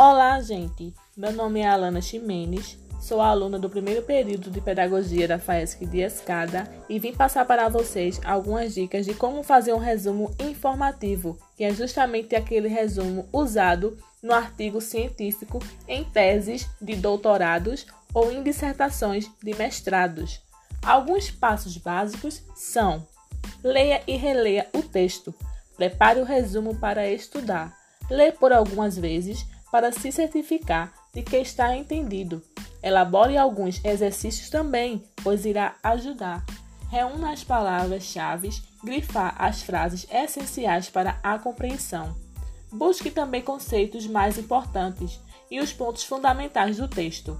Olá, gente! Meu nome é Alana Ximenes, sou aluna do primeiro período de Pedagogia da FAESC de Escada e vim passar para vocês algumas dicas de como fazer um resumo informativo, que é justamente aquele resumo usado no artigo científico em teses de doutorados ou em dissertações de mestrados. Alguns passos básicos são: leia e releia o texto, prepare o resumo para estudar, lê por algumas vezes para se certificar de que está entendido. Elabore alguns exercícios também, pois irá ajudar. Reúna as palavras-chave, grifar as frases essenciais para a compreensão. Busque também conceitos mais importantes e os pontos fundamentais do texto.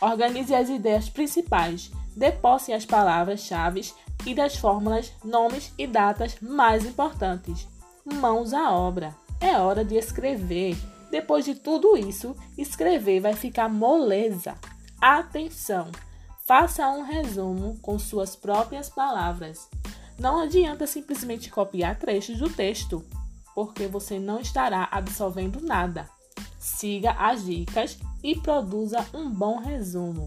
Organize as ideias principais, deposse as palavras-chave e das fórmulas, nomes e datas mais importantes. Mãos à obra. É hora de escrever. Depois de tudo isso, escrever vai ficar moleza. Atenção! Faça um resumo com suas próprias palavras. Não adianta simplesmente copiar trechos do texto, porque você não estará absorvendo nada. Siga as dicas e produza um bom resumo.